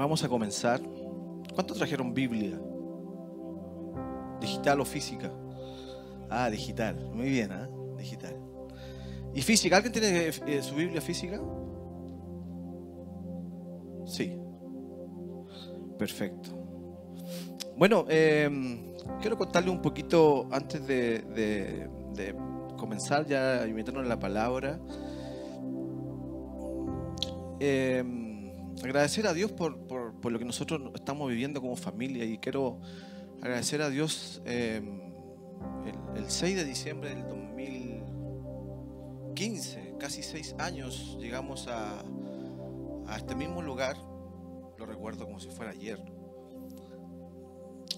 Vamos a comenzar. ¿Cuántos trajeron Biblia? ¿Digital o física? Ah, digital. Muy bien, ¿ah? Digital. ¿Y física? ¿Alguien tiene eh, su Biblia física? Sí. Perfecto. Bueno, em, quiero contarle un poquito antes de, comenzar ya a meternos en la palabra. Em, agradecer a Dios por, lo que nosotros estamos viviendo como familia y quiero agradecer a Dios em, el, 6 de diciembre del 2015, casi seis años, llegamos a, a este mismo lugar, lo recuerdo como si fuera ayer.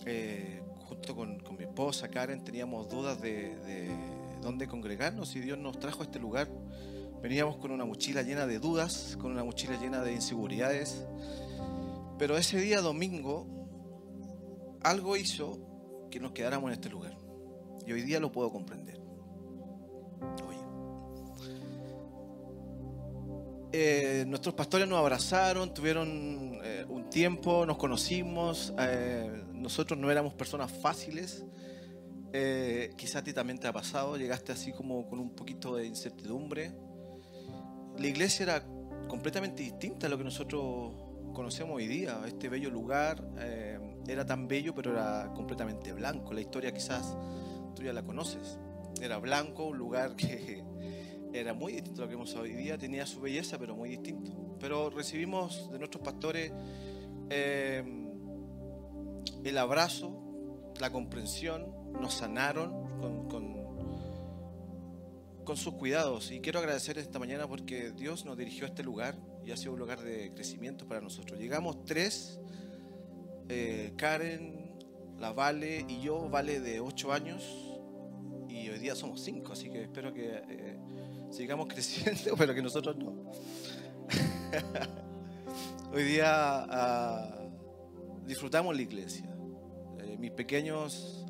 Eh, junto con, mi esposa Karen teníamos dudas de, de dónde congregarnos y Dios nos trajo a este lugar Veníamos con una mochila llena de dudas, con una mochila llena de inseguridades. Pero ese día domingo algo hizo que nos quedáramos en este lugar. Y hoy día lo puedo comprender. Eh, nuestros pastores nos abrazaron, tuvieron eh, un tiempo, nos conocimos. Eh, nosotros no éramos personas fáciles. quizás a ti también te ha pasado. Llegaste así como con un poquito de incertidumbre la iglesia era completamente distinta a lo que nosotros conocemos hoy día. Este bello lugar eh, era tan bello, pero era completamente blanco. La historia quizás tú ya la conoces. Era blanco, un lugar que era muy distinto a lo que vemos hoy día. Tenía su belleza, pero muy distinto. Pero recibimos de nuestros pastores eh, el abrazo, la comprensión, nos sanaron con con sus cuidados. Y quiero agradecer esta mañana porque Dios nos dirigió a este lugar y ha sido un lugar de crecimiento para nosotros. Llegamos tres, eh, Karen, la Vale y yo, Vale de ocho años, y hoy día somos cinco, así que espero que eh, sigamos creciendo, pero que nosotros no. hoy día ah, disfrutamos la iglesia. Eh, mis pequeños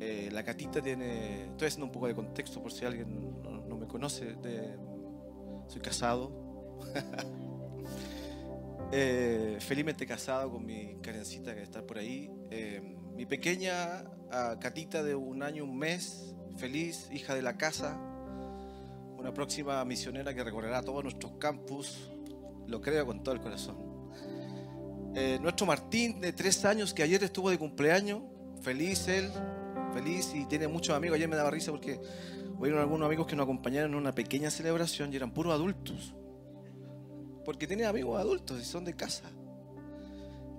eh, la catita tiene. Estoy haciendo un poco de contexto por si alguien no, me conoce. soy casado. eh, felizmente casado con mi carencita que está por ahí. Eh, mi pequeña catita de un año, un mes, feliz, hija de la casa. Una próxima misionera que recorrerá todos nuestros campus. Lo creo con todo el corazón. Nuestro Martín, de tres años, que ayer estuvo de cumpleaños. Feliz él, feliz y tiene muchos amigos. Ayer me daba risa porque hubieron algunos amigos que nos acompañaron en una pequeña celebración y eran puros adultos. Porque tiene amigos adultos y son de casa.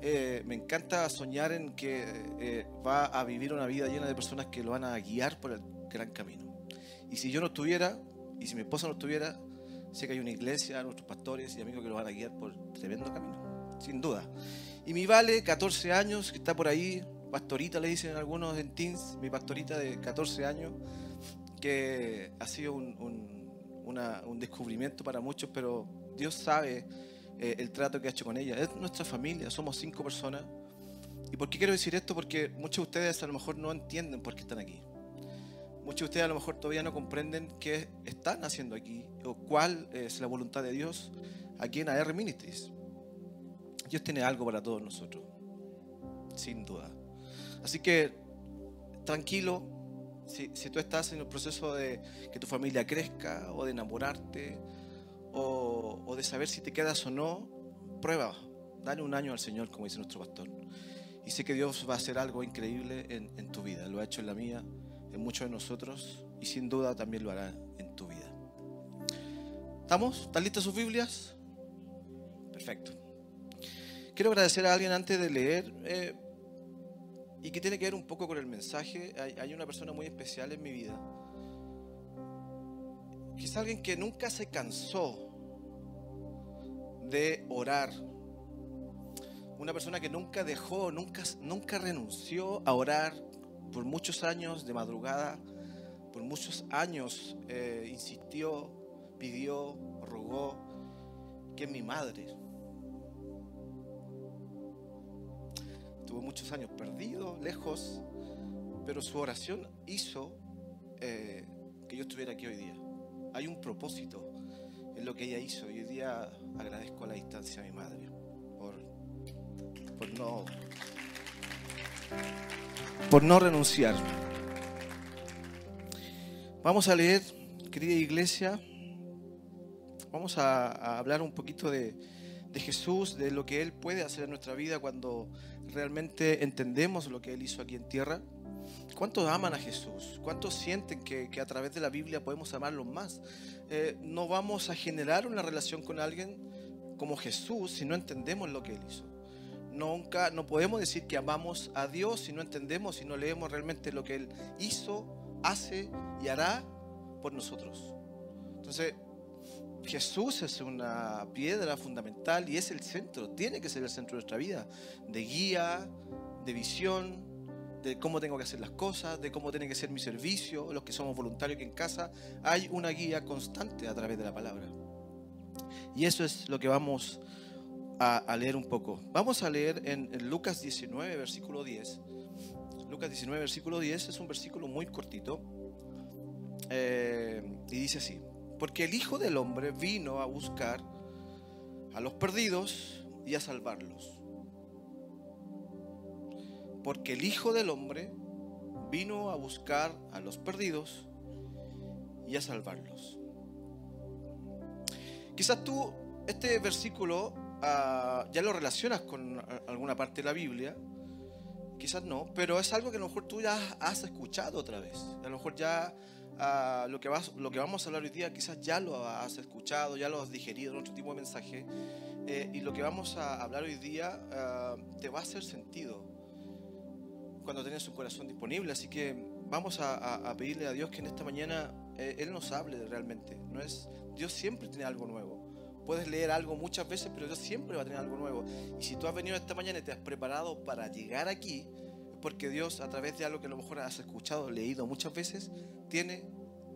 Eh, me encanta soñar en que eh, va a vivir una vida llena de personas que lo van a guiar por el gran camino. Y si yo no estuviera, y si mi esposa no estuviera, sé que hay una iglesia, nuestros pastores y amigos que lo van a guiar por tremendo camino, sin duda. Y mi Vale, 14 años, que está por ahí, pastorita, le dicen algunos en teens, mi pastorita de 14 años, que ha sido un, descubrimiento para muchos, pero Dios sabe eh, el trato que ha hecho con ella. Es nuestra familia, somos cinco personas. ¿Y por qué quiero decir esto? Porque muchos de ustedes a lo mejor no entienden por qué están aquí. Muchos de ustedes a lo mejor todavía no comprenden qué están haciendo aquí o cuál es la voluntad de Dios aquí en AR Ministries. Dios tiene algo para todos nosotros, sin duda. Así que tranquilo, si, tú estás en el proceso de que tu familia crezca o de enamorarte o, de saber si te quedas o no, prueba, dale un año al Señor, como dice nuestro pastor. Y sé que Dios va a hacer algo increíble en, tu vida. Lo ha hecho en la mía, en muchos de nosotros y sin duda también lo hará en tu vida. ¿Estamos? ¿Están listas sus Biblias? Perfecto. Quiero agradecer a alguien antes de leer. Eh, y que tiene que ver un poco con el mensaje. Hay, una persona muy especial en mi vida, que es alguien que nunca se cansó de orar. Una persona que nunca dejó, nunca, nunca renunció a orar por muchos años de madrugada, por muchos años eh, insistió, pidió, rogó, que es mi madre. Tuvo muchos años perdido, lejos, pero su oración hizo eh, que yo estuviera aquí hoy día. Hay un propósito en lo que ella hizo y hoy día agradezco a la distancia a mi madre por por no, por no renunciar. Vamos a leer, querida iglesia, vamos a, hablar un poquito de, Jesús, de lo que Él puede hacer en nuestra vida cuando realmente entendemos lo que Él hizo aquí en tierra. ¿Cuántos aman a Jesús? ¿Cuántos sienten que, a través de la Biblia podemos amarlo más? Eh, no vamos a generar una relación con alguien como Jesús si no entendemos lo que Él hizo. Nunca, no podemos decir que amamos a Dios si no entendemos, si no leemos realmente lo que Él hizo, hace y hará por nosotros. Entonces, Jesús es una piedra fundamental y es el centro, tiene que ser el centro de nuestra vida, de guía, de visión, de cómo tengo que hacer las cosas, de cómo tiene que ser mi servicio, los que somos voluntarios que en casa, hay una guía constante a través de la palabra. Y eso es lo que vamos a, leer un poco. Vamos a leer en, Lucas 19, versículo 10. Lucas 19, versículo 10 es un versículo muy cortito. Eh, y dice así, porque el Hijo del Hombre vino a buscar a los perdidos y a salvarlos porque el Hijo del Hombre vino a buscar a los perdidos y a salvarlos. Quizás tú este versículo ah, ya lo relacionas con alguna parte de la Biblia, quizás no, pero es algo que a lo mejor tú ya has escuchado otra vez. A lo mejor ya ah, lo, que vas, lo que vamos a hablar hoy día quizás ya lo has escuchado, ya lo has digerido en otro tipo de mensaje. Eh, y lo que vamos a hablar hoy día ah, te va a hacer sentido cuando tienes su corazón disponible. Así que vamos a, pedirle a Dios que en esta mañana eh, Él nos hable realmente. No es, Dios siempre tiene algo nuevo. Puedes leer algo muchas veces, pero Dios siempre va a tener algo nuevo. Y si tú has venido esta mañana y te has preparado para llegar aquí, porque Dios, a través de algo que a lo mejor has escuchado, leído muchas veces, tiene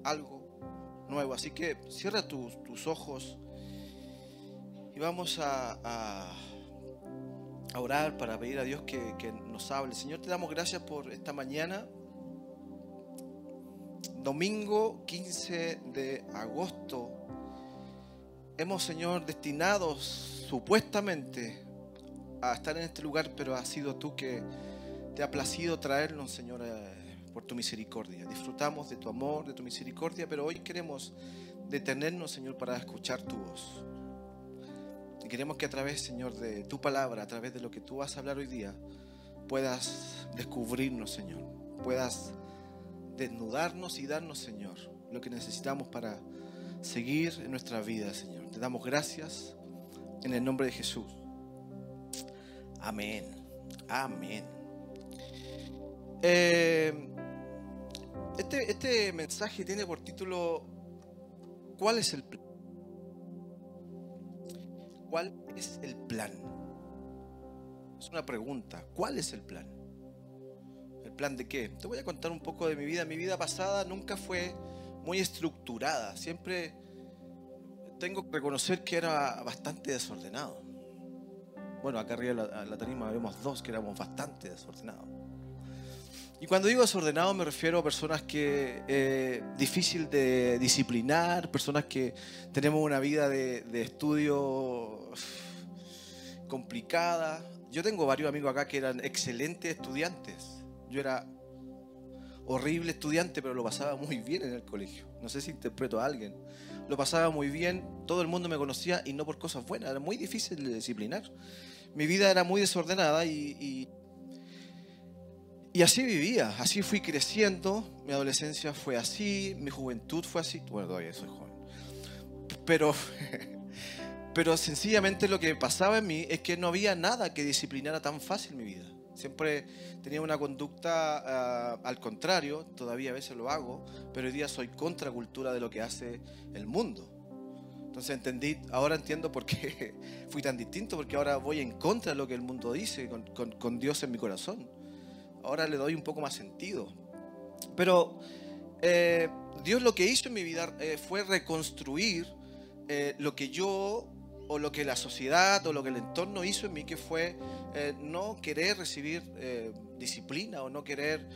algo nuevo. Así que cierra tus, ojos y vamos a a orar, para pedir a Dios que, nos hable. Señor, te damos gracias por esta mañana. Domingo 15 de agosto. Hemos, Señor, destinados supuestamente a estar en este lugar, pero ha sido tú que te ha placido traernos, Señor, eh, por tu misericordia. Disfrutamos de tu amor, de tu misericordia, pero hoy queremos detenernos, Señor, para escuchar tu voz. Y queremos que a través, Señor, de tu palabra, a través de lo que tú vas a hablar hoy día, puedas descubrirnos, Señor. Puedas desnudarnos y darnos, Señor, lo que necesitamos para seguir en nuestra vida, Señor. Te damos gracias en el nombre de Jesús. Amén. Amén. Eh, este, este mensaje tiene por título ¿Cuál es el plan? ¿Cuál es el plan? Es una pregunta. ¿Cuál es el plan? ¿El plan de qué? Te voy a contar un poco de mi vida. Mi vida pasada nunca fue muy estructurada. Siempre tengo que reconocer que era bastante desordenado. Bueno, acá arriba en la, tarima vemos dos que éramos bastante desordenados. Y cuando digo desordenado me refiero a personas que eh, difícil de disciplinar, personas que tenemos una vida de, estudio complicada. Yo tengo varios amigos acá que eran excelentes estudiantes. Yo era horrible estudiante, pero lo pasaba muy bien en el colegio. No sé si interpreto a alguien. Lo pasaba muy bien, todo el mundo me conocía y no por cosas buenas. Era muy difícil de disciplinar. Mi vida era muy desordenada y y así vivía, así fui creciendo, mi adolescencia fue así, mi juventud fue así, bueno, todavía soy joven. Pero, pero sencillamente lo que pasaba en mí es que no había nada que disciplinara tan fácil mi vida. Siempre tenía una conducta ah, al contrario, todavía a veces lo hago, pero hoy día soy contracultura de lo que hace el mundo. Entonces entendí, ahora entiendo por qué fui tan distinto, porque ahora voy en contra de lo que el mundo dice, con, con Dios en mi corazón ahora le doy un poco más sentido. Pero eh, Dios lo que hizo en mi vida eh, fue reconstruir eh, lo que yo o lo que la sociedad o lo que el entorno hizo en mí, que fue no querer recibir disciplina o no querer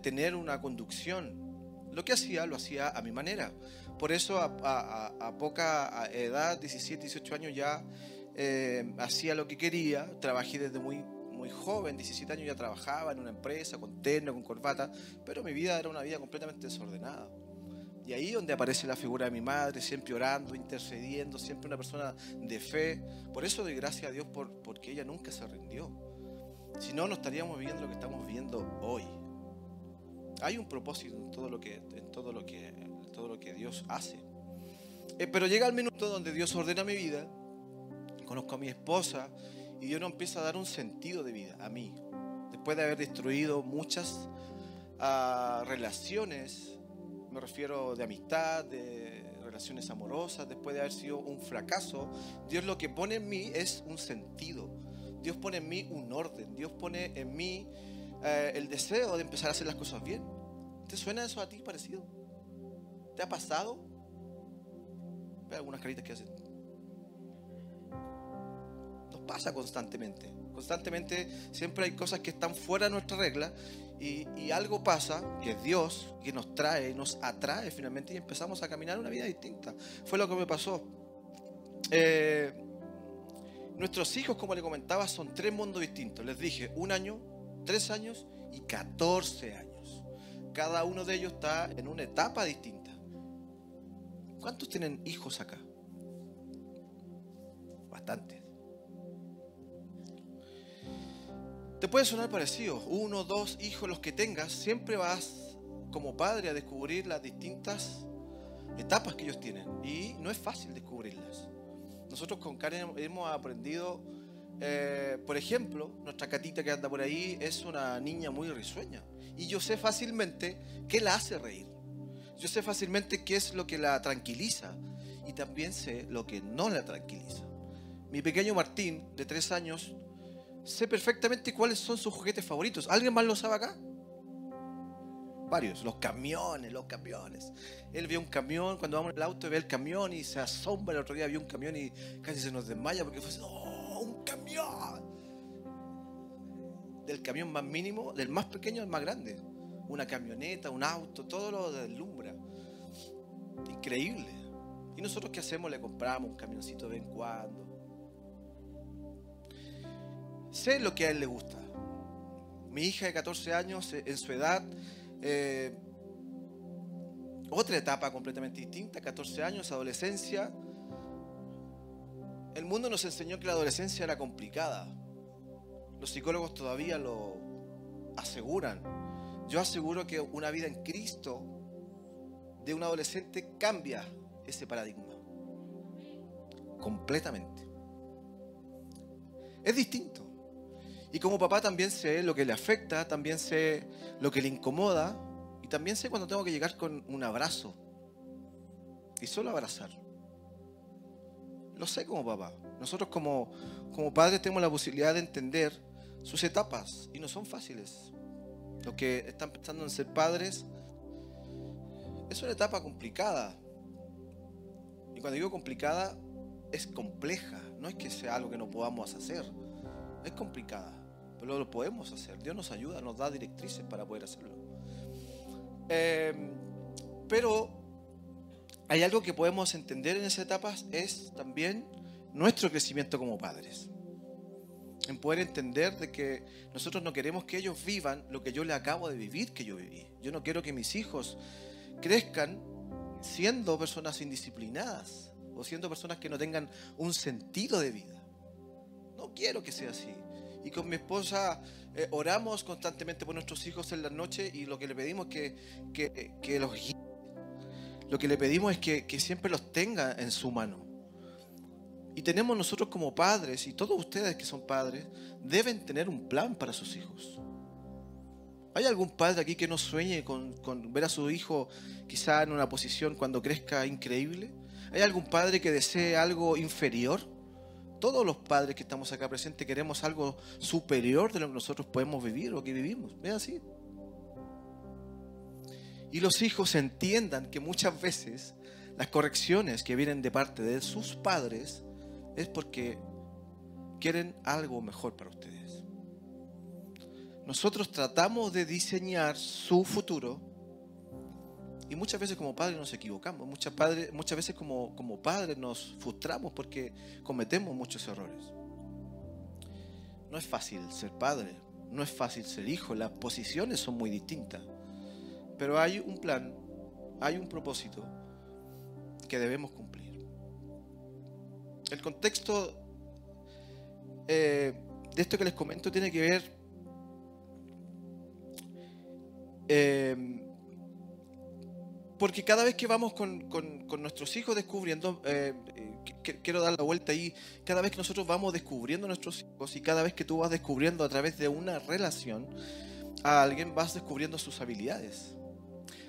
tener una conducción. Lo que hacía, lo hacía a mi manera. Por eso a, poca edad, 17, 18 años, ya hacía lo que quería, trabajé desde muy muy joven, 17 años ya trabajaba en una empresa con terno, con corbata, pero mi vida era una vida completamente desordenada. Y ahí donde aparece la figura de mi madre, siempre orando, intercediendo, siempre una persona de fe. Por eso doy gracias a Dios por, porque ella nunca se rindió. Si no, no estaríamos viviendo lo que estamos viviendo hoy. Hay un propósito en todo lo que, en todo lo que, en todo lo que Dios hace. Eh, pero llega el minuto donde Dios ordena mi vida, conozco a mi esposa y Dios nos empieza a dar un sentido de vida a mí. Después de haber destruido muchas ah, relaciones, me refiero de amistad, de relaciones amorosas, después de haber sido un fracaso, Dios lo que pone en mí es un sentido. Dios pone en mí un orden. Dios pone en mí eh, el deseo de empezar a hacer las cosas bien. ¿Te suena eso a ti parecido? ¿Te ha pasado? Ve algunas caritas que hacen. Pasa constantemente. Constantemente siempre hay cosas que están fuera de nuestra regla y, algo pasa, que es Dios, que nos trae, nos atrae finalmente y empezamos a caminar una vida distinta. Fue lo que me pasó. Eh, nuestros hijos, como le comentaba, son tres mundos distintos. Les dije, un año, tres años y 14 años. Cada uno de ellos está en una etapa distinta. ¿Cuántos tienen hijos acá? Bastantes. Te puede sonar parecido, uno, dos hijos, los que tengas, siempre vas como padre a descubrir las distintas etapas que ellos tienen. Y no es fácil descubrirlas. Nosotros con Karen hemos aprendido, eh, por ejemplo, nuestra catita que anda por ahí es una niña muy risueña. Y yo sé fácilmente qué la hace reír. Yo sé fácilmente qué es lo que la tranquiliza. Y también sé lo que no la tranquiliza. Mi pequeño Martín, de tres años, sé perfectamente cuáles son sus juguetes favoritos. ¿Alguien más lo sabe acá? Varios, los camiones, los camiones. Él vio un camión, cuando vamos en el auto ve el camión y se asombra. El otro día vio un camión y casi se nos desmaya porque fue, ¡oh, un camión! Del camión más mínimo, del más pequeño al más grande. Una camioneta, un auto, todo lo deslumbra. Increíble. ¿Y nosotros qué hacemos? Le compramos un camioncito de vez en cuando. Sé lo que a él le gusta. Mi hija de 14 años, en su edad, eh, otra etapa completamente distinta, 14 años, adolescencia. El mundo nos enseñó que la adolescencia era complicada. Los psicólogos todavía lo aseguran. Yo aseguro que una vida en Cristo de un adolescente cambia ese paradigma. Completamente. Es distinto. Y como papá también sé lo que le afecta, también sé lo que le incomoda y también sé cuando tengo que llegar con un abrazo y solo abrazar. Lo sé como papá. Nosotros como, como padres tenemos la posibilidad de entender sus etapas y no son fáciles. Los que están pensando en ser padres es una etapa complicada. Y cuando digo complicada, es compleja. No es que sea algo que no podamos hacer. Es complicada lo podemos hacer. Dios nos ayuda, nos da directrices para poder hacerlo. Em, pero hay algo que podemos entender en esas etapas, es también nuestro crecimiento como padres. En poder entender de que nosotros no queremos que ellos vivan lo que yo le acabo de vivir que yo viví. Yo no quiero que mis hijos crezcan siendo personas indisciplinadas o siendo personas que no tengan un sentido de vida. No quiero que sea así y con mi esposa eh, oramos constantemente por nuestros hijos en la noche y lo que le pedimos es que, que, los guíe. Lo que le pedimos es que, que siempre los tenga en su mano. Y tenemos nosotros como padres, y todos ustedes que son padres, deben tener un plan para sus hijos. ¿Hay algún padre aquí que no sueñe con, con, ver a su hijo quizá en una posición cuando crezca increíble? ¿Hay algún padre que desee algo inferior? Todos los padres que estamos acá presentes queremos algo superior de lo que nosotros podemos vivir o que vivimos. ¿Ve así? Y los hijos entiendan que muchas veces las correcciones que vienen de parte de sus padres es porque quieren algo mejor para ustedes. Nosotros tratamos de diseñar su futuro y muchas veces como padres nos equivocamos, muchas, padres, muchas veces como, como padres nos frustramos porque cometemos muchos errores. No es fácil ser padre, no es fácil ser hijo, las posiciones son muy distintas. Pero hay un plan, hay un propósito que debemos cumplir. El contexto eh, de esto que les comento tiene que ver eh, porque cada vez que vamos con, nuestros hijos descubriendo, eh, quiero dar la vuelta ahí, cada vez que nosotros vamos descubriendo a nuestros hijos y cada vez que tú vas descubriendo a través de una relación a alguien, vas descubriendo sus habilidades.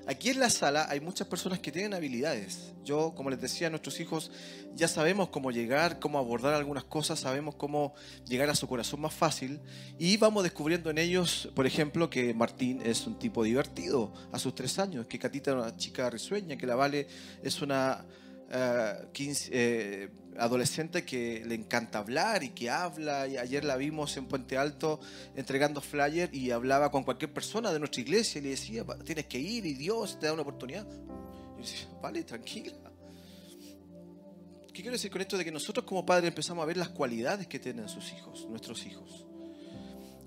Aquí en la sala hay muchas personas que tienen habilidades. Yo, como les decía, nuestros hijos ya sabemos cómo llegar, cómo abordar algunas cosas, sabemos cómo llegar a su corazón más fácil y vamos descubriendo en ellos, por ejemplo, que Martín es un tipo divertido a sus tres años, que Catita es una chica risueña, que la Vale es una 15, eh, eh, adolescente que le encanta hablar y que habla. Y ayer la vimos en Puente Alto entregando flyer y hablaba con cualquier persona de nuestra iglesia y le decía, tienes que ir y Dios te da una oportunidad. Y yo decía, vale, tranquila. ¿Qué quiero decir con esto? De que nosotros como padres empezamos a ver las cualidades que tienen sus hijos, nuestros hijos.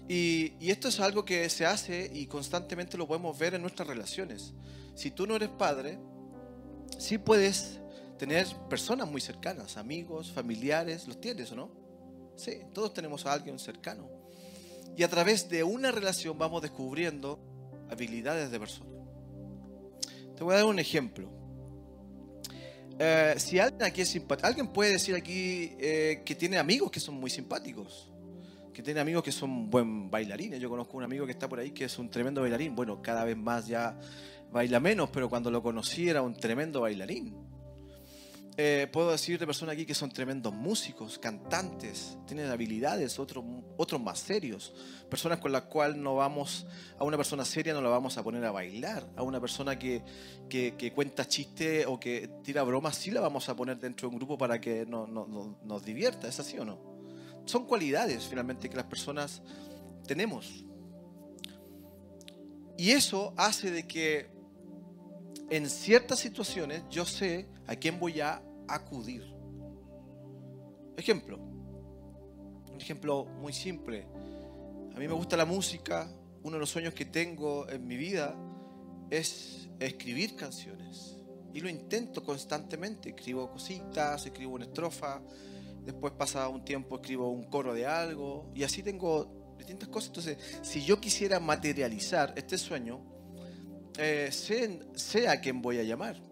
Y, y esto es algo que se hace y constantemente lo podemos ver en nuestras relaciones. Si tú no eres padre, sí puedes tener personas muy cercanas, amigos, familiares, ¿los tienes o no? Sí, todos tenemos a alguien cercano. Y a través de una relación vamos descubriendo habilidades de persona. Te voy a dar un ejemplo. Eh, si alguien aquí es simpático, alguien puede decir aquí eh, que tiene amigos que son muy simpáticos, que tiene amigos que son buen bailarines. Yo conozco un amigo que está por ahí que es un tremendo bailarín. Bueno, cada vez más ya baila menos, pero cuando lo conocí era un tremendo bailarín. Eh, puedo decir de personas aquí que son tremendos músicos, cantantes, tienen habilidades, otros, otros más serios. Personas con las cuales no vamos, a una persona seria no la vamos a poner a bailar. A una persona que, que, cuenta chistes o que tira bromas, sí la vamos a poner dentro de un grupo para que no, nos divierta. ¿Es así o no? Son cualidades finalmente que las personas tenemos. Y eso hace de que en ciertas situaciones yo sé a quién voy a acudir. Ejemplo, un ejemplo muy simple. A mí me gusta la música, uno de los sueños que tengo en mi vida es escribir canciones. Y lo intento constantemente. Escribo cositas, escribo una estrofa, después pasa un tiempo escribo un coro de algo y así tengo distintas cosas. Entonces, si yo quisiera materializar este sueño, eh, sé, sé a quién voy a llamar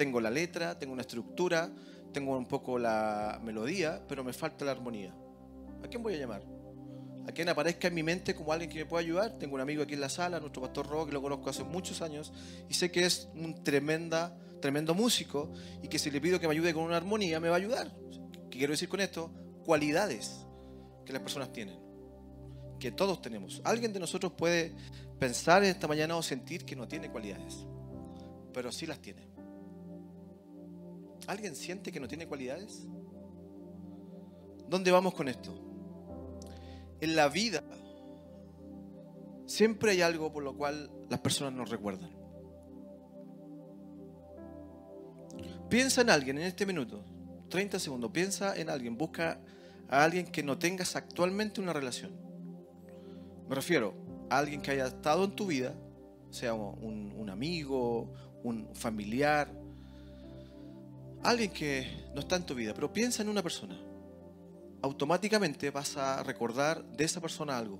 tengo la letra, tengo una estructura, tengo un poco la melodía, pero me falta la armonía. ¿A quién voy a llamar? ¿A quién aparezca en mi mente como alguien que me pueda ayudar? Tengo un amigo aquí en la sala, nuestro pastor Rock, que lo conozco hace muchos años y sé que es un tremenda, tremendo músico y que si le pido que me ayude con una armonía, me va a ayudar. ¿Qué quiero decir con esto? Cualidades que las personas tienen, que todos tenemos. Alguien de nosotros puede pensar esta mañana o sentir que no tiene cualidades, pero sí las tiene. ¿Alguien siente que no tiene cualidades? ¿Dónde vamos con esto? En la vida siempre hay algo por lo cual las personas nos recuerdan. Piensa en alguien en este minuto, 30 segundos, piensa en alguien, busca a alguien que no tengas actualmente una relación. Me refiero a alguien que haya estado en tu vida, sea un, un amigo, un familiar, alguien que no está en tu vida, pero piensa en una persona. Automáticamente vas a recordar de esa persona algo.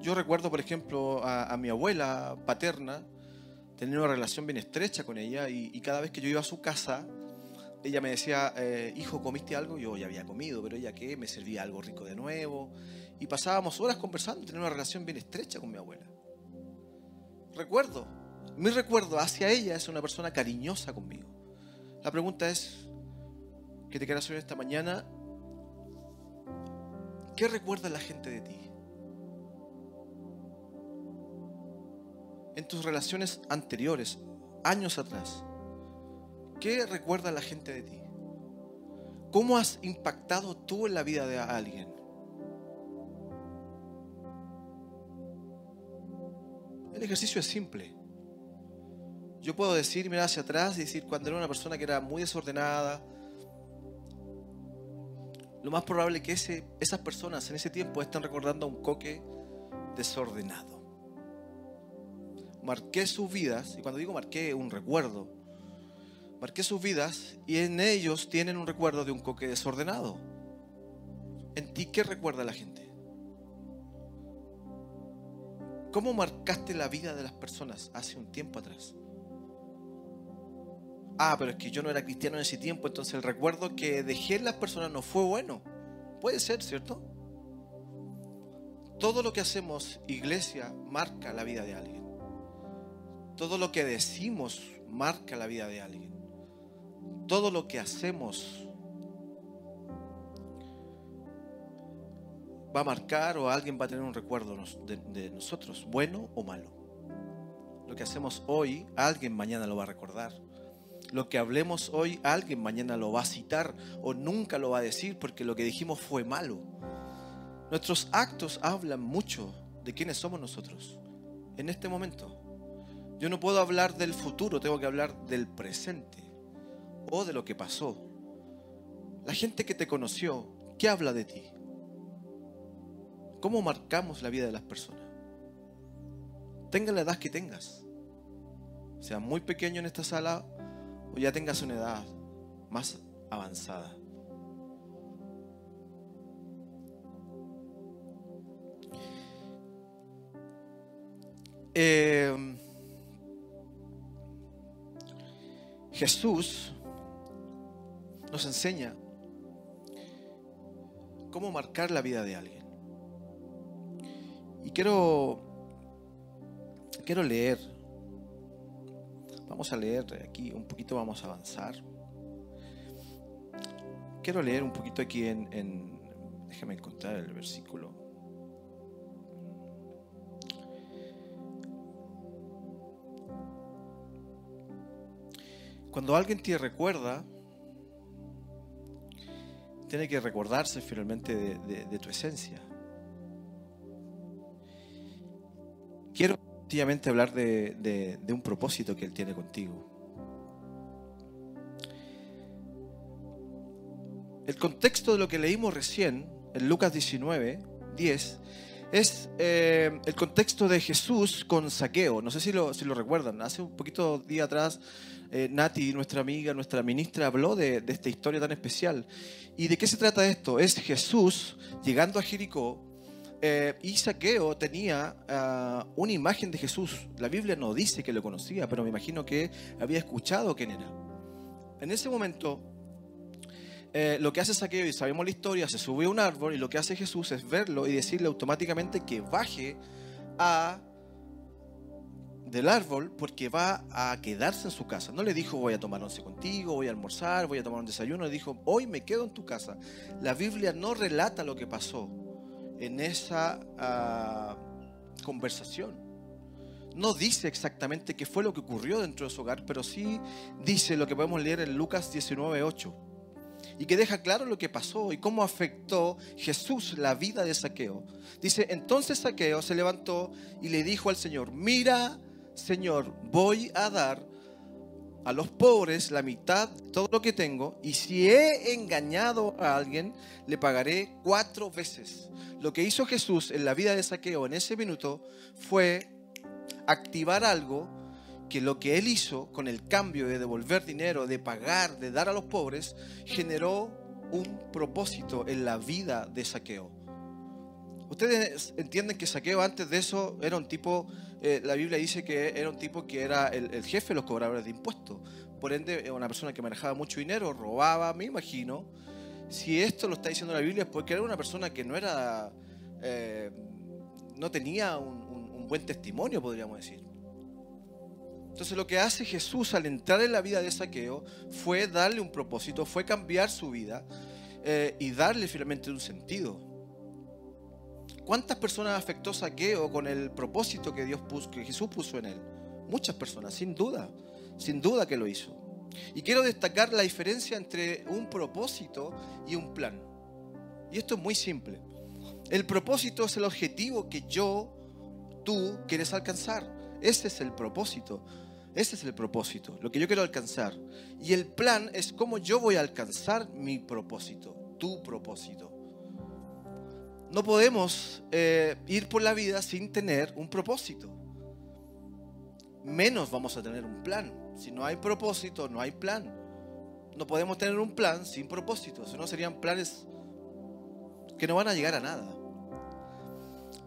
Yo recuerdo, por ejemplo, a, mi abuela paterna, tener una relación bien estrecha con ella y, cada vez que yo iba a su casa, ella me decía, eh, hijo, ¿comiste algo? Yo ya había comido, pero ella qué, me servía algo rico de nuevo. Y pasábamos horas conversando, tener una relación bien estrecha con mi abuela. Recuerdo, mi recuerdo hacia ella es una persona cariñosa conmigo. La pregunta es, que te quiero hacer esta mañana, ¿qué recuerda la gente de ti? En tus relaciones anteriores, años atrás, ¿qué recuerda la gente de ti? ¿Cómo has impactado tú en la vida de alguien? El ejercicio es simple. Yo puedo decir, mirar hacia atrás y decir, cuando era una persona que era muy desordenada, lo más probable es que ese, esas personas en ese tiempo están recordando a un coque desordenado. Marqué sus vidas, y cuando digo marqué, un recuerdo. Marqué sus vidas y en ellos tienen un recuerdo de un coque desordenado. ¿En ti qué recuerda la gente? ¿Cómo marcaste la vida de las personas hace un tiempo atrás? Ah, pero es que yo no era cristiano en ese tiempo, entonces el recuerdo que dejé en las personas no fue bueno. Puede ser, ¿cierto? Todo lo que hacemos, iglesia, marca la vida de alguien. Todo lo que decimos marca la vida de alguien. Todo lo que hacemos va a marcar o alguien va a tener un recuerdo de, nosotros, bueno o malo. Lo que hacemos hoy, alguien mañana lo va a recordar. Lo que hablemos hoy, alguien mañana lo va a citar o nunca lo va a decir porque lo que dijimos fue malo. Nuestros actos hablan mucho de quiénes somos nosotros en este momento. Yo no puedo hablar del futuro, tengo que hablar del presente o de lo que pasó. La gente que te conoció, ¿qué habla de ti? ¿Cómo marcamos la vida de las personas? Tenga la edad que tengas, sea muy pequeño en esta sala o ya tengas una edad más avanzada. Eh, Jesús nos enseña cómo marcar la vida de alguien. Y quiero, quiero leer Vamos a leer aquí un poquito, vamos a avanzar. Quiero leer un poquito aquí en, déjame encontrar el versículo. Cuando alguien te recuerda, tiene que recordarse finalmente de tu esencia. Sencillamente hablar de, un propósito que Él tiene contigo. El contexto de lo que leímos recién, en Lucas 19, 10, es eh, el contexto de Jesús con saqueo. No sé si lo, si lo recuerdan. Hace un poquito día atrás, eh, Nati, nuestra amiga, nuestra ministra, habló de, de, esta historia tan especial. ¿Y de qué se trata esto? Es Jesús llegando a Jericó eh, y Saqueo tenía ah, una imagen de Jesús. La Biblia no dice que lo conocía, pero me imagino que había escuchado quién era. En ese momento, eh, lo que hace Saqueo, y sabemos la historia, se sube a un árbol y lo que hace Jesús es verlo y decirle automáticamente que baje a del árbol porque va a quedarse en su casa. No le dijo voy a tomar once contigo, voy a almorzar, voy a tomar un desayuno. Le dijo hoy me quedo en tu casa. La Biblia no relata lo que pasó en esa ah, conversación. No dice exactamente qué fue lo que ocurrió dentro de su hogar, pero sí dice lo que podemos leer en Lucas 19:8 y que deja claro lo que pasó y cómo afectó Jesús la vida de Saqueo. Dice, entonces Saqueo se levantó y le dijo al Señor, mira, Señor, voy a dar a los pobres la mitad todo lo que tengo y si he engañado a alguien, le pagaré cuatro veces. Lo que hizo Jesús en la vida de Saqueo en ese minuto fue activar algo que lo que él hizo con el cambio de devolver dinero, de pagar, de dar a los pobres, generó un propósito en la vida de Saqueo. Ustedes entienden que Saqueo antes de eso era un tipo, eh, la Biblia dice que era un tipo que era el, jefe de los cobradores de impuestos. Por ende, era una persona que manejaba mucho dinero, robaba, me imagino. Si esto lo está diciendo la Biblia es porque era una persona que no era, eh, no tenía un buen testimonio, podríamos decir. Entonces lo que hace Jesús al entrar en la vida de Saqueo fue darle un propósito, fue cambiar su vida eh, y darle finalmente un sentido. ¿Cuántas personas afectó Saqueo con el propósito que Dios puso, que Jesús puso en él? Muchas personas, sin duda, sin duda que lo hizo. Y quiero destacar la diferencia entre un propósito y un plan. Y esto es muy simple. El propósito es el objetivo que yo, tú, quieres alcanzar. Ese es el propósito. Ese es el propósito, lo que yo quiero alcanzar. Y el plan es cómo yo voy a alcanzar mi propósito. tu propósito. No podemos eh, ir por la vida sin tener un propósito. Menos vamos a tener un plan. Si no hay propósito, no hay plan. No podemos tener un plan sin propósito. Si no, serían planes que no van a llegar a nada.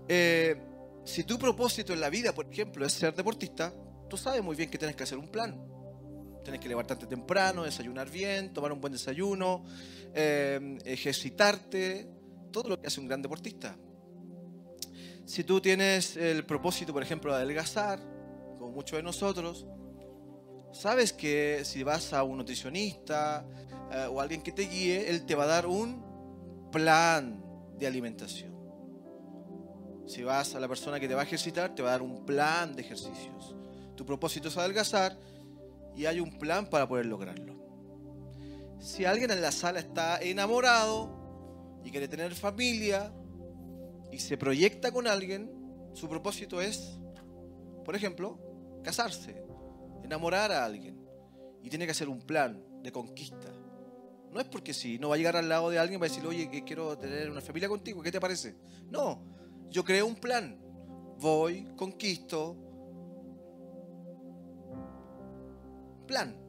Eh, si tu propósito en la vida, por ejemplo, es ser deportista, tú sabes muy bien que tienes que hacer un plan. Tienes que levantarte temprano, desayunar bien, tomar un buen desayuno, eh, ejercitarte, todo lo que hace un gran deportista. Si tú tienes el propósito, por ejemplo, de adelgazar, como muchos de nosotros, sabes que si vas a un nutricionista eh, o alguien que te guíe, él te va a dar un plan de alimentación. Si vas a la persona que te va a ejercitar, te va a dar un plan de ejercicios. Tu propósito es adelgazar y hay un plan para poder lograrlo. Si alguien en la sala está enamorado y quiere tener familia y se proyecta con alguien, su propósito es, por ejemplo, casarse, enamorar a alguien y tiene que hacer un plan de conquista. No es porque sí, no va a llegar al lado de alguien y va a decir, oye, que quiero tener una familia contigo, ¿qué te parece? No, yo creo un plan. Voy, conquisto. Plan.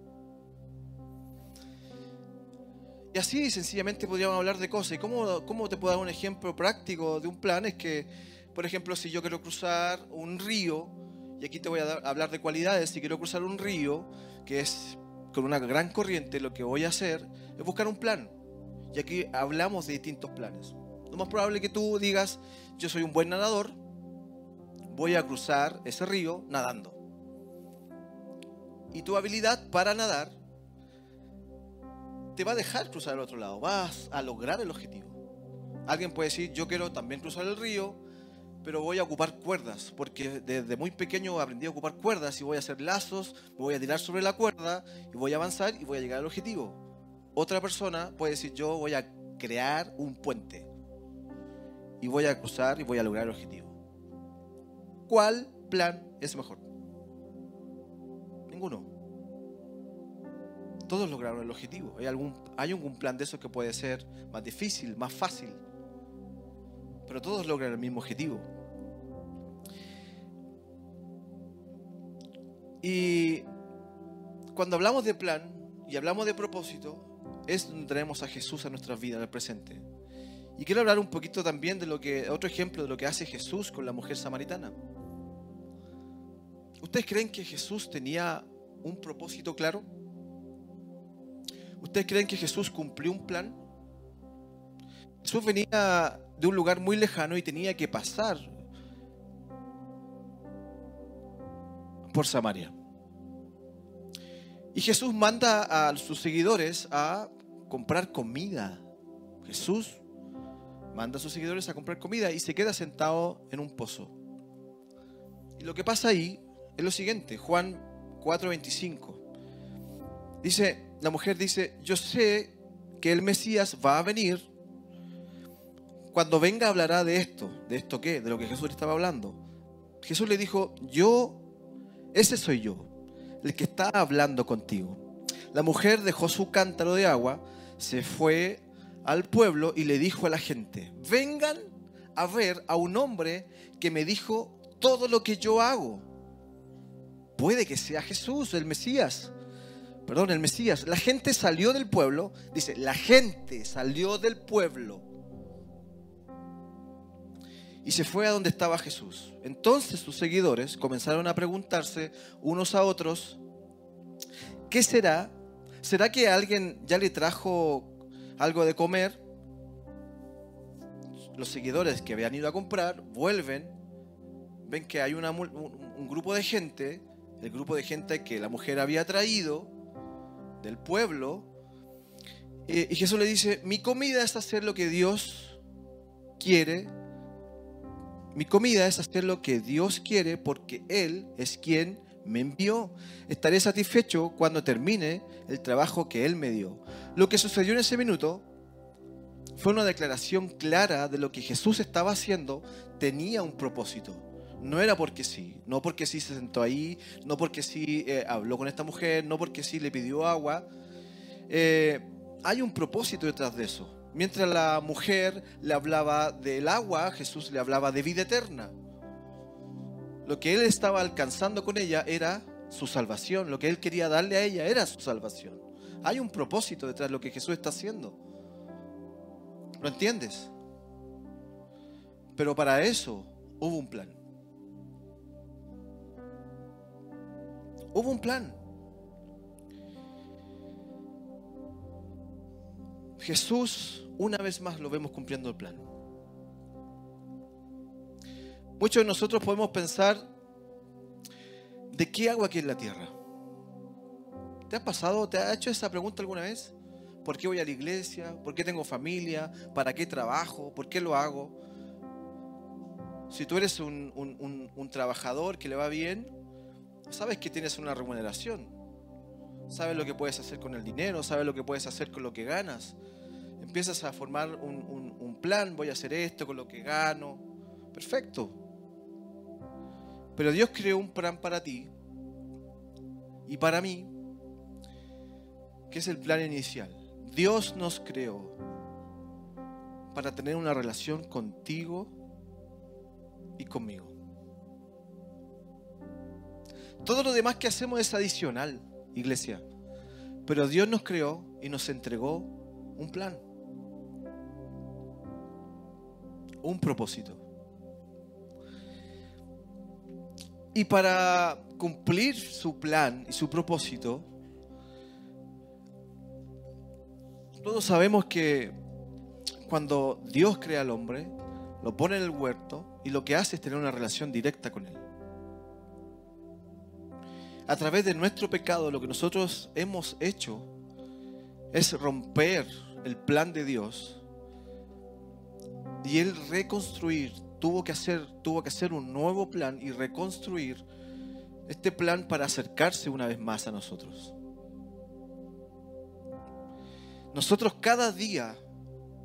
Y así sencillamente podríamos hablar de cosas. ¿Y cómo, cómo te puedo dar un ejemplo práctico de un plan? Es que, por ejemplo, si yo quiero cruzar un río, y aquí te voy a hablar de cualidades, si quiero cruzar un río, que es con una gran corriente, lo que voy a hacer es buscar un plan. Y aquí hablamos de distintos planes. Lo más probable que tú digas, yo soy un buen nadador, voy a cruzar ese río nadando. Y tu habilidad para nadar te va a dejar cruzar al otro lado, vas a lograr el objetivo. Alguien puede decir, yo quiero también cruzar el río, pero voy a ocupar cuerdas, porque desde muy pequeño aprendí a ocupar cuerdas y voy a hacer lazos, me voy a tirar sobre la cuerda y voy a avanzar y voy a llegar al objetivo. Otra persona puede decir, yo voy a crear un puente y voy a cruzar y voy a lograr el objetivo. ¿Cuál plan es mejor? Ninguno. Todos lograron el objetivo. ¿Hay algún, hay algún plan de esos que puede ser más difícil, más fácil? Pero todos logran el mismo objetivo. Y cuando hablamos de plan y hablamos de propósito, es donde traemos a Jesús a nuestras vidas, en el presente. Y quiero hablar un poquito también de lo que, otro ejemplo de lo que hace Jesús con la mujer samaritana. ¿Ustedes creen que Jesús tenía un propósito claro? ¿Ustedes creen que Jesús cumplió un plan? Jesús venía de un lugar muy lejano y tenía que pasar por Samaria. Y Jesús manda a sus seguidores a comprar comida. Jesús manda a sus seguidores a comprar comida y se queda sentado en un pozo. Y lo que pasa ahí es lo siguiente, Juan 4:25. Dice, la mujer dice, yo sé que el Mesías va a venir. Cuando venga hablará de esto. ¿De esto qué? De lo que Jesús estaba hablando. Jesús le dijo, yo, ese soy yo, el que está hablando contigo. La mujer dejó su cántaro de agua, se fue al pueblo y le dijo a la gente, vengan a ver a un hombre que me dijo todo lo que yo hago. Puede que sea Jesús, el Mesías. Perdón, el Mesías. La gente salió del pueblo, dice, la gente salió del pueblo y se fue a donde estaba Jesús. Entonces sus seguidores comenzaron a preguntarse unos a otros, ¿qué será? ¿Será que alguien ya le trajo algo de comer, los seguidores que habían ido a comprar vuelven, ven que hay un, grupo de gente, el grupo de gente que la mujer había traído del pueblo, y Jesús le dice, mi comida es hacer lo que Dios quiere, mi comida es hacer lo que Dios quiere porque Él es quien me envió. Estaré satisfecho cuando termine el trabajo que Él me dio. Lo que sucedió en ese minuto fue una declaración clara de lo que Jesús estaba haciendo, tenía un propósito. No era porque sí, no porque sí se sentó ahí, no porque sí eh, habló con esta mujer, no porque sí le pidió agua. Eh, hay un propósito detrás de eso. Mientras la mujer le hablaba del agua, Jesús le hablaba de vida eterna. Lo que él estaba alcanzando con ella era su salvación. Lo que él quería darle a ella era su salvación. Hay un propósito detrás de lo que Jesús está haciendo. ¿Lo entiendes? Pero para eso hubo un plan. Hubo un plan. Jesús, una vez más, lo vemos cumpliendo el plan. Muchos de nosotros podemos pensar, ¿de qué hago aquí en la tierra? ¿Te ha pasado, te ha hecho esa pregunta alguna vez? ¿Por qué voy a la iglesia? ¿Por qué tengo familia? ¿Para qué trabajo? ¿Por qué lo hago? Si tú eres un, un trabajador que le va bien, sabes que tienes una remuneración. Sabes lo que puedes hacer con el dinero, sabes lo que puedes hacer con lo que ganas. Empiezas a formar un, plan, voy a hacer esto con lo que gano. Perfecto. Pero Dios creó un plan para ti y para mí, que es el plan inicial. Dios nos creó para tener una relación contigo y conmigo. Todo lo demás que hacemos es adicional, iglesia. Pero Dios nos creó y nos entregó un plan. Un propósito. Y para cumplir su plan y su propósito, todos sabemos que cuando Dios crea al hombre, lo pone en el huerto y lo que hace es tener una relación directa con él a través de nuestro pecado, lo que nosotros hemos hecho es romper el plan de Dios y él reconstruir, tuvo que hacer, tuvo que hacer un nuevo plan y reconstruir este plan para acercarse una vez más a nosotros. Nosotros cada día,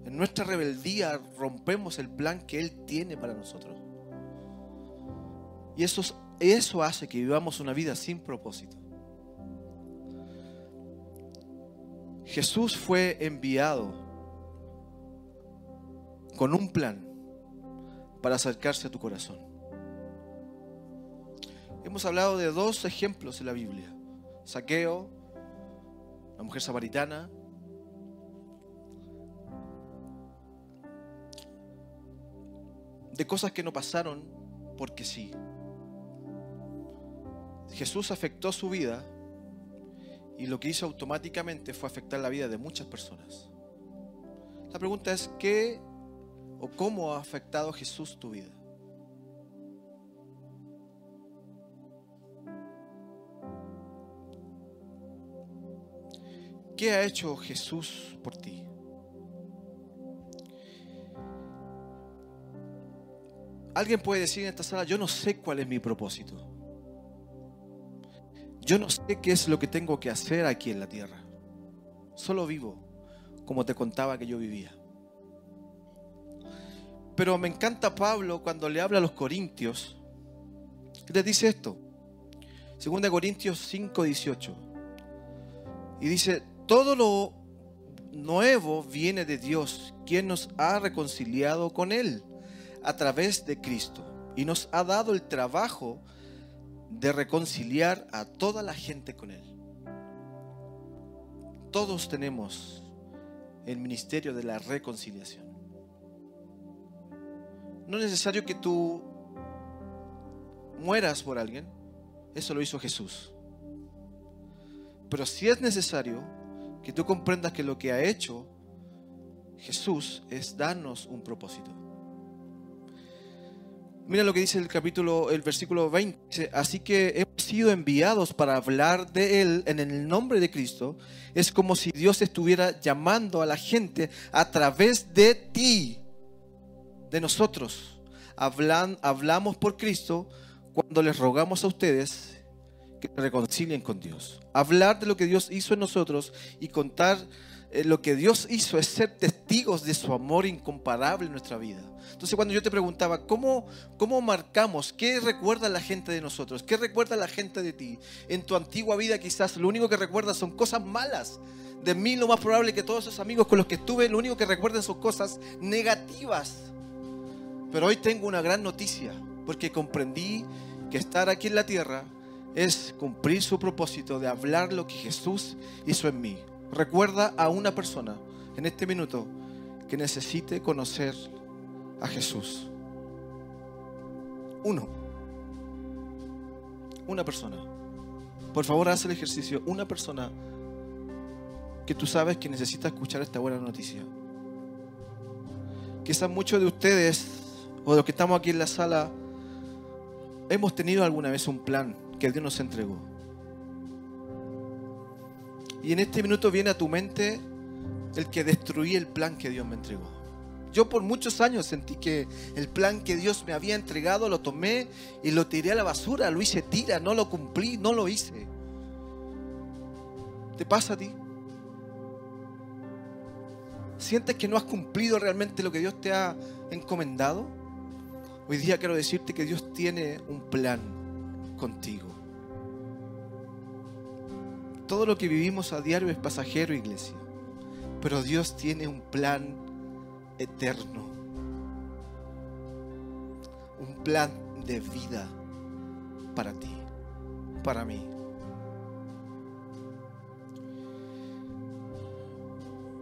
en nuestra rebeldía, rompemos el plan que Él tiene para nosotros. Y eso eso hace que vivamos una vida sin propósito. Jesús fue enviado con un plan para acercarse a tu corazón. Hemos hablado de dos ejemplos en la Biblia. Saqueo, la mujer samaritana. De cosas que no pasaron porque sí. Jesús afectó su vida y lo que hizo automáticamente fue afectar la vida de muchas personas. La pregunta es, ¿qué o cómo ha afectado Jesús tu vida? ¿Qué ha hecho Jesús por ti? Alguien puede decir en esta sala, yo no sé cuál es mi propósito. Yo no sé qué es lo que tengo que hacer aquí en la tierra. Solo vivo como te contaba que yo vivía. Pero me encanta Pablo cuando le habla a los corintios. Les dice esto. 2 Corintios 5, 18. Y dice, todo lo nuevo viene de Dios, quien nos ha reconciliado con Él a través de Cristo y nos ha dado el trabajo de reconciliar a toda la gente con Él. Todos tenemos el ministerio de la reconciliación. No es necesario que tú mueras por alguien, eso lo hizo Jesús. Pero si es necesario que tú comprendas que lo que ha hecho Jesús es darnos un propósito. Mira lo que dice el capítulo, el versículo 20. Así que hemos sido enviados para hablar de Él en el nombre de Cristo. Es como si Dios estuviera llamando a la gente a través de ti, de nosotros. Hablan, hablamos por Cristo cuando les rogamos a ustedes que se reconcilien con Dios. Hablar de lo que Dios hizo en nosotros y contar lo que Dios hizo es ser testigos de su amor incomparable en nuestra vida. Entonces cuando yo te preguntaba, ¿cómo, ¿cómo marcamos? ¿Qué recuerda la gente de nosotros? ¿Qué recuerda la gente de ti? En tu antigua vida quizás lo único que recuerdas son cosas malas. de mí lo más probable que todos esos amigos con los que estuve, lo único que recuerden son cosas negativas. Pero hoy tengo una gran noticia, porque comprendí que estar aquí en la tierra es cumplir su propósito de hablar lo que Jesús hizo en mí. Recuerda a una persona en este minuto que necesite conocer a Jesús. Uno. Una persona. Por favor, haz el ejercicio. Una persona que tú sabes que necesita escuchar esta buena noticia. Quizás muchos de ustedes, o de los que estamos aquí en la sala, hemos tenido alguna vez un plan que Dios nos entregó. Y en este minuto viene a tu mente el que destruí el plan que Dios me entregó. Yo por muchos años sentí que el plan que Dios me había entregado lo tomé y lo tiré a la basura, lo hice tira, no lo cumplí, no lo hice. ¿Te pasa a ti? ¿Sientes que no has cumplido realmente lo que Dios te ha encomendado? Hoy día quiero decirte que Dios tiene un plan contigo. Todo lo que vivimos a diario es pasajero, iglesia. Pero Dios tiene un plan eterno. Un plan de vida para ti, para mí.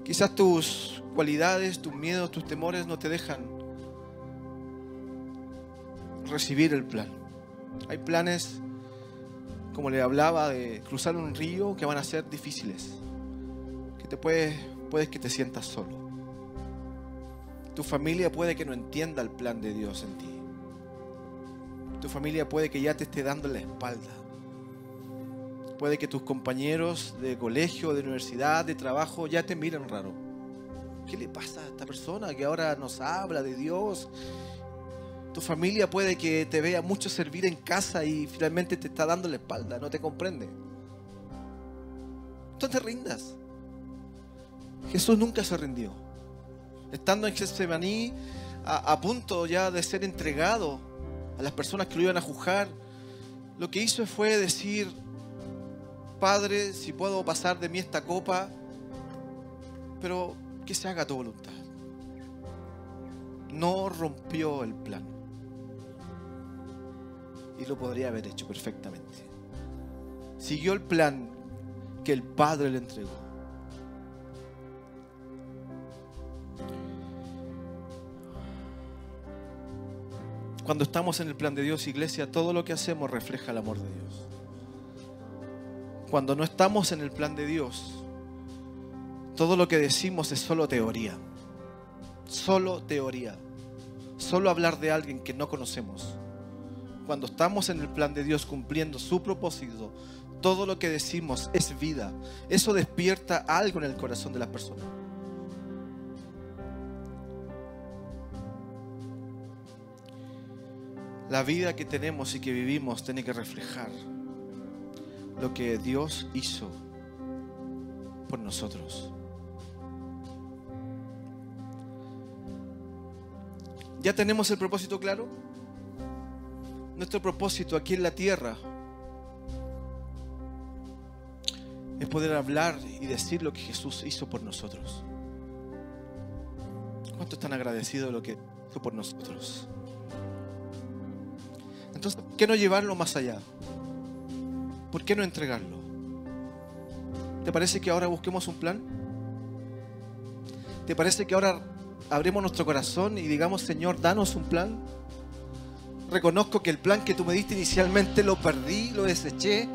Quizás tus cualidades, tus miedos, tus temores no te dejan recibir el plan. Hay planes, como le hablaba, de cruzar un río que van a ser difíciles. Que te puedes, puedes que te sientas solo. Tu familia puede que no entienda el plan de Dios en ti. Tu familia puede que ya te esté dando la espalda. Puede que tus compañeros de colegio, de universidad, de trabajo ya te miren raro. ¿Qué le pasa a esta persona que ahora nos habla de Dios? Tu familia puede que te vea mucho servir en casa y finalmente te está dando la espalda, no te comprende. No te rindas. Jesús nunca se rindió. Estando en Getsemaní, a, a punto ya de ser entregado a las personas que lo iban a juzgar, lo que hizo fue decir, Padre, si puedo pasar de mí esta copa, pero que se haga tu voluntad. No rompió el plan. Y lo podría haber hecho perfectamente. Siguió el plan que el Padre le entregó. Cuando estamos en el plan de Dios, iglesia, todo lo que hacemos refleja el amor de Dios. Cuando no estamos en el plan de Dios, todo lo que decimos es solo teoría. Solo teoría. Solo hablar de alguien que no conocemos. Cuando estamos en el plan de Dios cumpliendo su propósito, todo lo que decimos es vida. Eso despierta algo en el corazón de las personas. La vida que tenemos y que vivimos tiene que reflejar lo que Dios hizo por nosotros. ¿Ya tenemos el propósito claro? Nuestro propósito aquí en la tierra es poder hablar y decir lo que Jesús hizo por nosotros. ¿Cuánto están agradecidos de lo que hizo por nosotros? Entonces, ¿por qué no llevarlo más allá? ¿Por qué no entregarlo? ¿Te parece que ahora busquemos un plan? ¿Te parece que ahora abremos nuestro corazón y digamos, Señor, danos un plan? Reconozco que el plan que tú me diste inicialmente lo perdí, lo deseché,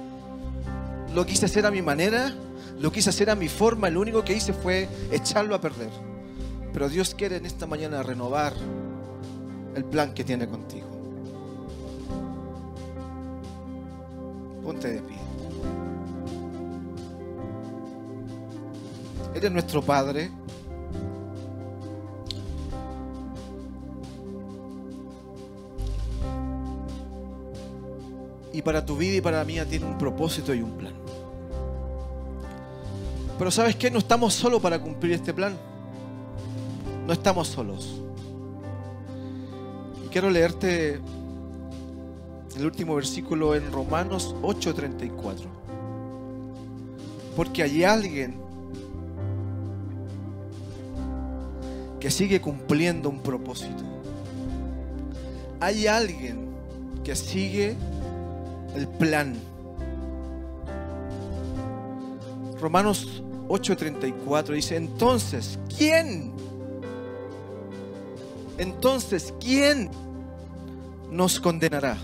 lo quise hacer a mi manera, lo quise hacer a mi forma, lo único que hice fue echarlo a perder. Pero Dios quiere en esta mañana renovar el plan que tiene contigo. Ponte de pie. Eres nuestro Padre. y para tu vida y para la mía tiene un propósito y un plan. Pero sabes qué, no estamos solos para cumplir este plan. No estamos solos. Y quiero leerte el último versículo en Romanos 8:34. Porque hay alguien que sigue cumpliendo un propósito. Hay alguien que sigue el plan. Romanos 8:34 dice, entonces, ¿quién? Entonces, ¿quién nos condenará?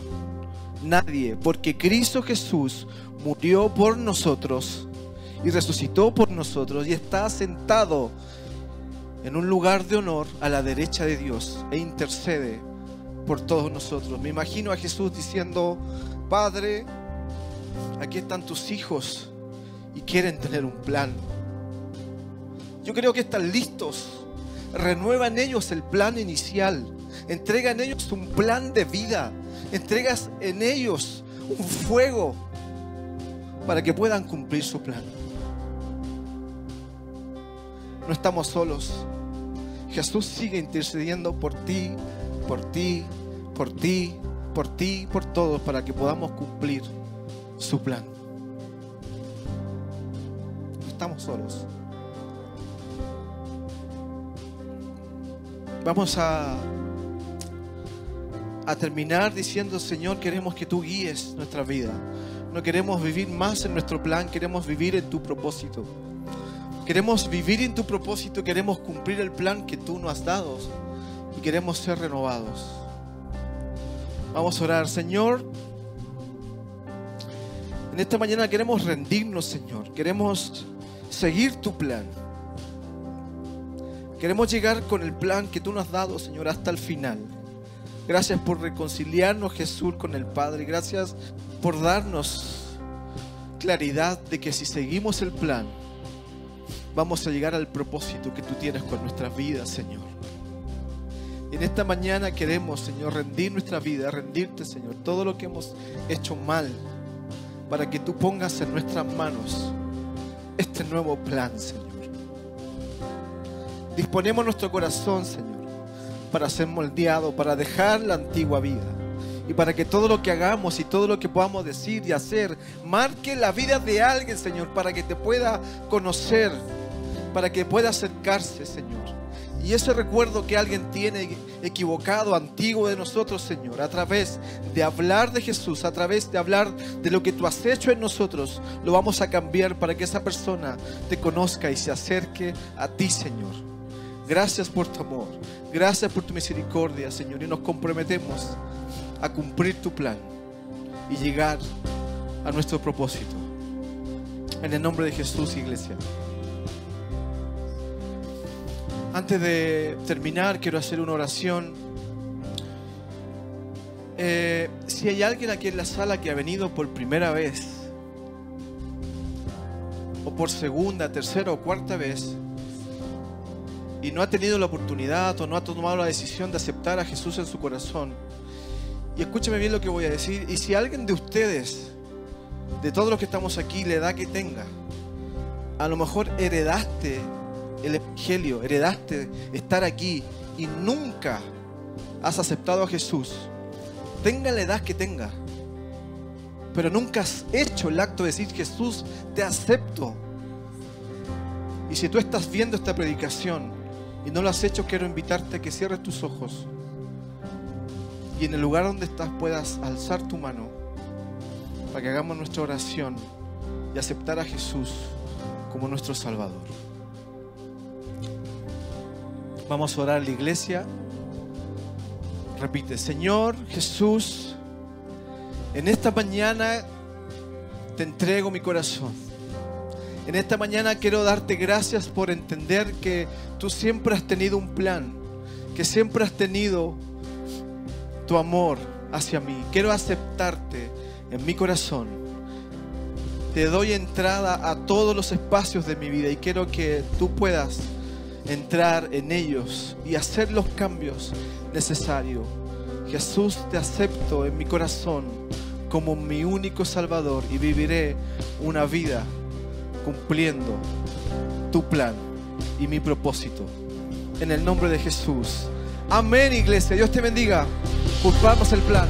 Nadie, porque Cristo Jesús murió por nosotros y resucitó por nosotros y está sentado en un lugar de honor a la derecha de Dios e intercede por todos nosotros. Me imagino a Jesús diciendo, Padre, aquí están tus hijos y quieren tener un plan. Yo creo que están listos. Renuevan ellos el plan inicial. Entregan ellos un plan de vida. Entregas en ellos un fuego para que puedan cumplir su plan. No estamos solos. Jesús sigue intercediendo por ti, por ti, por ti, por ti, por todos, para que podamos cumplir su plan. No estamos solos. Vamos a, a terminar diciendo, Señor, queremos que tú guíes nuestra vida. No queremos vivir más en nuestro plan, queremos vivir en tu propósito. Queremos vivir en tu propósito, queremos cumplir el plan que tú nos has dado y queremos ser renovados. Vamos a orar, Señor. En esta mañana queremos rendirnos, Señor. Queremos seguir tu plan. Queremos llegar con el plan que tú nos has dado, Señor, hasta el final. Gracias por reconciliarnos, Jesús, con el Padre. Gracias por darnos claridad de que si seguimos el plan, vamos a llegar al propósito que tú tienes con nuestras vidas, Señor. En esta mañana queremos, Señor, rendir nuestra vida, rendirte, Señor, todo lo que hemos hecho mal, para que tú pongas en nuestras manos este nuevo plan, Señor. Disponemos nuestro corazón, Señor, para ser moldeado, para dejar la antigua vida y para que todo lo que hagamos y todo lo que podamos decir y hacer marque la vida de alguien, Señor, para que te pueda conocer para que pueda acercarse, Señor. Y ese recuerdo que alguien tiene equivocado, antiguo de nosotros, Señor, a través de hablar de Jesús, a través de hablar de lo que tú has hecho en nosotros, lo vamos a cambiar para que esa persona te conozca y se acerque a ti, Señor. Gracias por tu amor, gracias por tu misericordia, Señor, y nos comprometemos a cumplir tu plan y llegar a nuestro propósito. En el nombre de Jesús, iglesia. Antes de terminar, quiero hacer una oración. Eh, si hay alguien aquí en la sala que ha venido por primera vez, o por segunda, tercera o cuarta vez, y no ha tenido la oportunidad o no ha tomado la decisión de aceptar a Jesús en su corazón, y escúcheme bien lo que voy a decir, y si alguien de ustedes, de todos los que estamos aquí, la edad que tenga, a lo mejor heredaste el Evangelio, heredaste estar aquí y nunca has aceptado a Jesús, tenga la edad que tenga, pero nunca has hecho el acto de decir Jesús, te acepto. Y si tú estás viendo esta predicación y no lo has hecho, quiero invitarte a que cierres tus ojos y en el lugar donde estás puedas alzar tu mano para que hagamos nuestra oración y aceptar a Jesús como nuestro Salvador. Vamos a orar a la iglesia. Repite, Señor Jesús, en esta mañana te entrego mi corazón. En esta mañana quiero darte gracias por entender que tú siempre has tenido un plan, que siempre has tenido tu amor hacia mí. Quiero aceptarte en mi corazón. Te doy entrada a todos los espacios de mi vida y quiero que tú puedas entrar en ellos y hacer los cambios necesarios. Jesús, te acepto en mi corazón como mi único Salvador y viviré una vida cumpliendo tu plan y mi propósito. En el nombre de Jesús. Amén, iglesia. Dios te bendiga. Culpamos el plan.